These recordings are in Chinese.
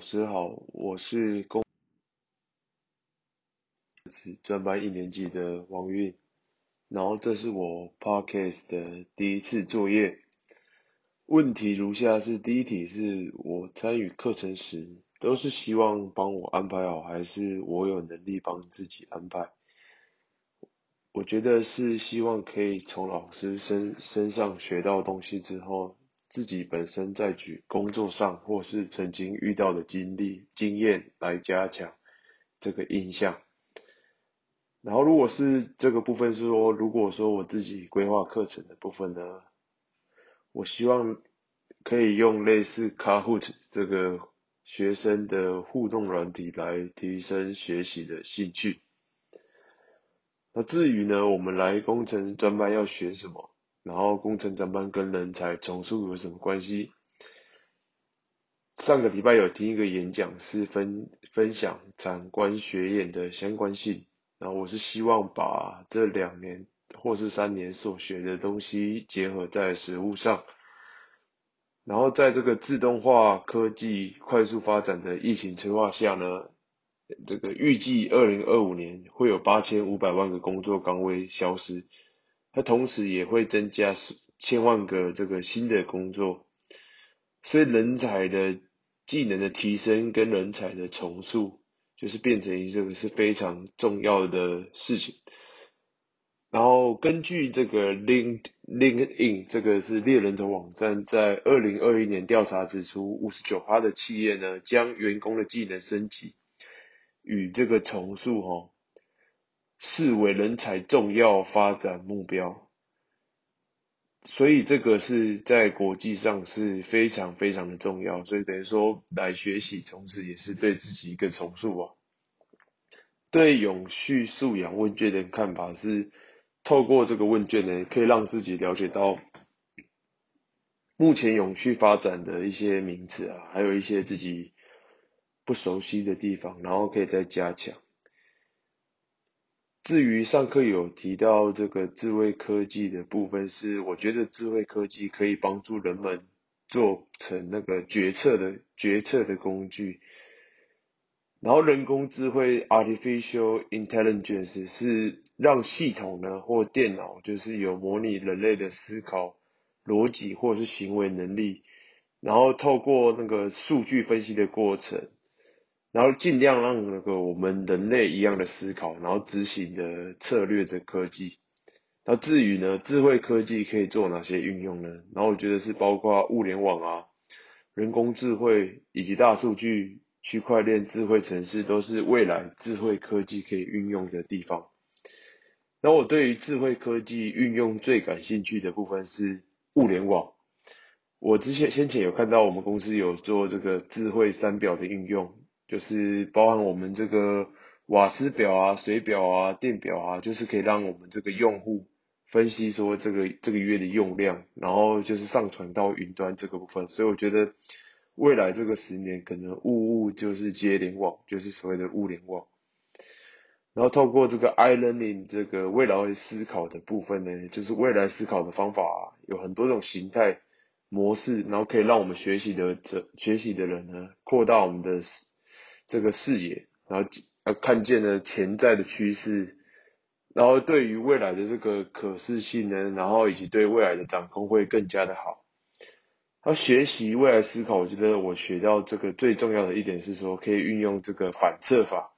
老师好，我是公专班一年级的王韵，然后这是我 podcast 的第一次作业。问题如下：是第一题是我参与课程时，都是希望帮我安排好，还是我有能力帮自己安排？我觉得是希望可以从老师身身上学到东西之后。自己本身在举工作上或是曾经遇到的经历经验来加强这个印象。然后如果是这个部分是说，如果说我自己规划课程的部分呢，我希望可以用类似 Kahoot 这个学生的互动软体来提升学习的兴趣。那至于呢，我们来工程专班要学什么？然后工程专班跟人才重塑有什么关系？上个礼拜有听一个演讲，是分分享长官学研的相关性。然后我是希望把这两年或是三年所学的东西结合在实物上。然后在这个自动化科技快速发展的疫情催化下呢，这个预计二零二五年会有八千五百万个工作岗位消失。它同时也会增加千万个这个新的工作，所以人才的技能的提升跟人才的重塑，就是变成这个是非常重要的事情。然后根据这个 Link LinkedIn 这个是猎人头网站，在二零二一年调查指出，五十九趴的企业呢，将员工的技能升级与这个重塑哈。视为人才重要发展目标，所以这个是在国际上是非常非常的重要，所以等于说来学习，同时也是对自己一个重塑啊。对永续素养问卷的看法是，透过这个问卷呢，可以让自己了解到目前永续发展的一些名词啊，还有一些自己不熟悉的地方，然后可以再加强。至于上课有提到这个智慧科技的部分，是我觉得智慧科技可以帮助人们做成那个决策的决策的工具。然后人工智慧 （artificial intelligence） 是让系统呢或电脑就是有模拟人类的思考逻辑或者是行为能力，然后透过那个数据分析的过程。然后尽量让那个我们人类一样的思考，然后执行的策略的科技。那至于呢，智慧科技可以做哪些运用呢？然后我觉得是包括物联网啊、人工智慧以及大数据、区块链、智慧城市，都是未来智慧科技可以运用的地方。那我对于智慧科技运用最感兴趣的部分是物联网。我之前先前有看到我们公司有做这个智慧三表的应用。就是包含我们这个瓦斯表啊、水表啊、电表啊，就是可以让我们这个用户分析说这个这个月的用量，然后就是上传到云端这个部分。所以我觉得未来这个十年可能物物就是接联网，就是所谓的物联网。然后透过这个 i learning 这个未来思考的部分呢，就是未来思考的方法有很多种形态模式，然后可以让我们学习的这学习的人呢，扩大我们的。这个视野，然后呃看见了潜在的趋势，然后对于未来的这个可视性呢，然后以及对未来的掌控会更加的好。要学习未来思考，我觉得我学到这个最重要的一点是说，可以运用这个反射法，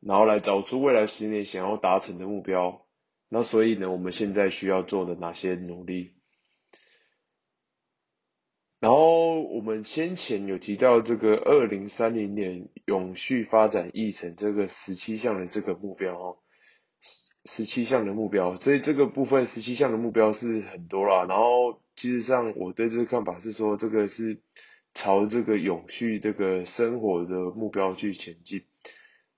然后来找出未来十年想要达成的目标。那所以呢，我们现在需要做的哪些努力？然后我们先前有提到这个二零三零年永续发展议程这个十七项的这个目标哦，十七项的目标，所以这个部分十七项的目标是很多啦。然后其实上我对这个看法是说，这个是朝这个永续这个生活的目标去前进。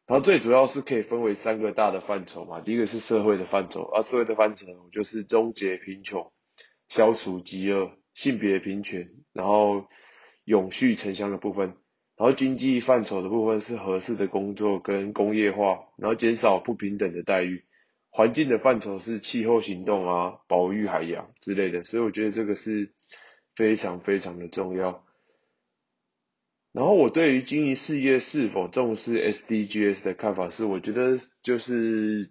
然后最主要是可以分为三个大的范畴嘛，第一个是社会的范畴，而社会的范畴就是终结贫穷、消除饥饿。性别平权，然后永续城乡的部分，然后经济范畴的部分是合适的工作跟工业化，然后减少不平等的待遇，环境的范畴是气候行动啊，保育海洋之类的，所以我觉得这个是非常非常的重要。然后我对于经营事业是否重视 SDGs 的看法是，我觉得就是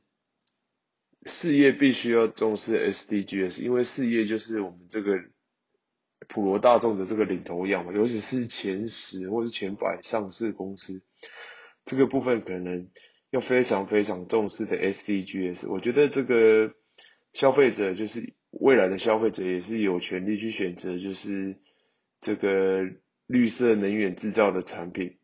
事业必须要重视 SDGs，因为事业就是我们这个普罗大众的这个领头羊嘛，尤其是前十或是前百上市公司，这个部分可能要非常非常重视的 SDGs。我觉得这个消费者就是未来的消费者也是有权利去选择，就是这个。绿色能源制造的产品，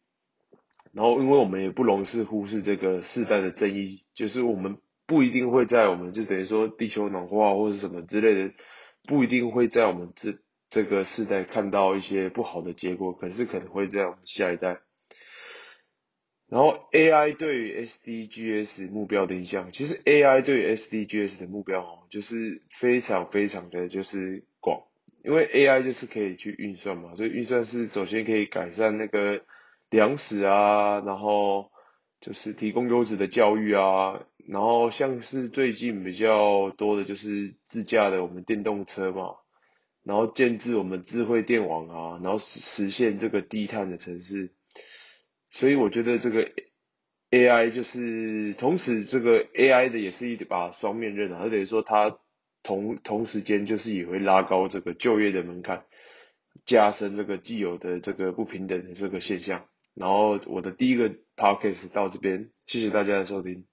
然后因为我们也不容是忽视这个世代的争议，就是我们不一定会在我们就等于说地球暖化或者什么之类的，不一定会在我们这这个世代看到一些不好的结果，可是可能会在我们下一代。然后 AI 对于 SDGs 目标的影响，其实 AI 对于 SDGs 的目标哦，就是非常非常的就是广。因为 AI 就是可以去运算嘛，所以运算是首先可以改善那个粮食啊，然后就是提供优质的教育啊，然后像是最近比较多的就是自驾的我们电动车嘛，然后建制我们智慧电网啊，然后实实现这个低碳的城市，所以我觉得这个 AI 就是同时这个 AI 的也是一把双面刃啊，它等于说它。同同时间就是也会拉高这个就业的门槛，加深这个既有的这个不平等的这个现象。然后我的第一个 podcast 到这边，谢谢大家的收听。